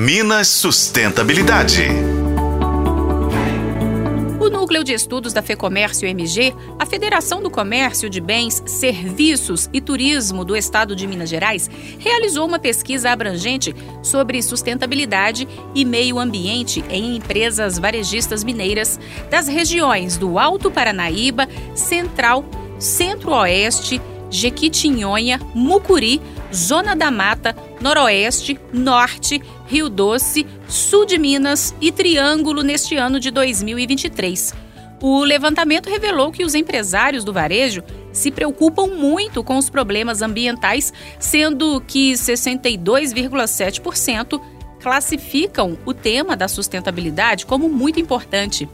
Minas Sustentabilidade. O Núcleo de Estudos da FEComércio MG, a Federação do Comércio de Bens, Serviços e Turismo do Estado de Minas Gerais, realizou uma pesquisa abrangente sobre sustentabilidade e meio ambiente em empresas varejistas mineiras das regiões do Alto Paranaíba, Central, Centro-Oeste, Jequitinhonha, Mucuri, Zona da Mata, Noroeste, Norte, Rio Doce, Sul de Minas e Triângulo neste ano de 2023. O levantamento revelou que os empresários do varejo se preocupam muito com os problemas ambientais, sendo que 62,7% classificam o tema da sustentabilidade como muito importante.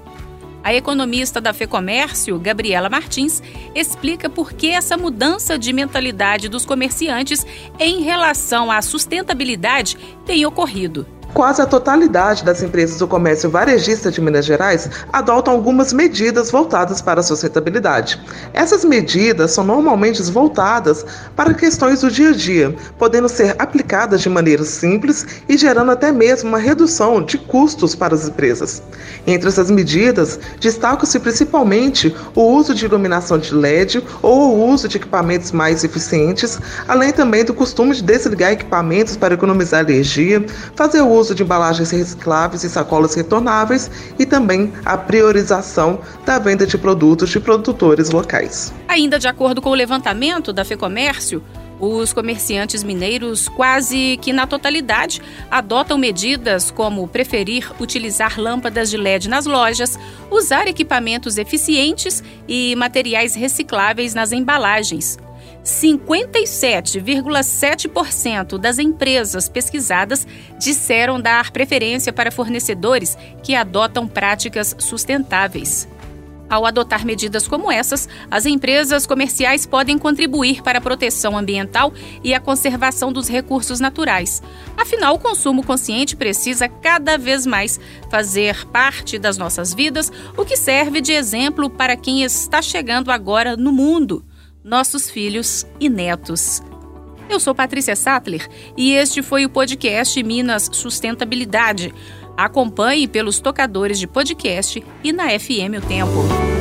A economista da FEComércio, Gabriela Martins, explica por que essa mudança de mentalidade dos comerciantes em relação à sustentabilidade tem ocorrido. Quase a totalidade das empresas do comércio varejista de Minas Gerais adotam algumas medidas voltadas para a sustentabilidade. Essas medidas são normalmente voltadas para questões do dia a dia, podendo ser aplicadas de maneira simples e gerando até mesmo uma redução de custos para as empresas. Entre essas medidas, destacam-se principalmente o uso de iluminação de LED ou o uso de equipamentos mais eficientes, além também do costume de desligar equipamentos para economizar energia, fazer uso uso de embalagens recicláveis e sacolas retornáveis e também a priorização da venda de produtos de produtores locais. Ainda de acordo com o levantamento da FEComércio, os comerciantes mineiros, quase que na totalidade, adotam medidas como preferir utilizar lâmpadas de LED nas lojas, usar equipamentos eficientes e materiais recicláveis nas embalagens. 57,7% das empresas pesquisadas disseram dar preferência para fornecedores que adotam práticas sustentáveis. Ao adotar medidas como essas, as empresas comerciais podem contribuir para a proteção ambiental e a conservação dos recursos naturais. Afinal, o consumo consciente precisa cada vez mais fazer parte das nossas vidas, o que serve de exemplo para quem está chegando agora no mundo nossos filhos e netos. Eu sou Patrícia Sattler e este foi o podcast Minas Sustentabilidade. Acompanhe pelos tocadores de podcast e na FM O Tempo.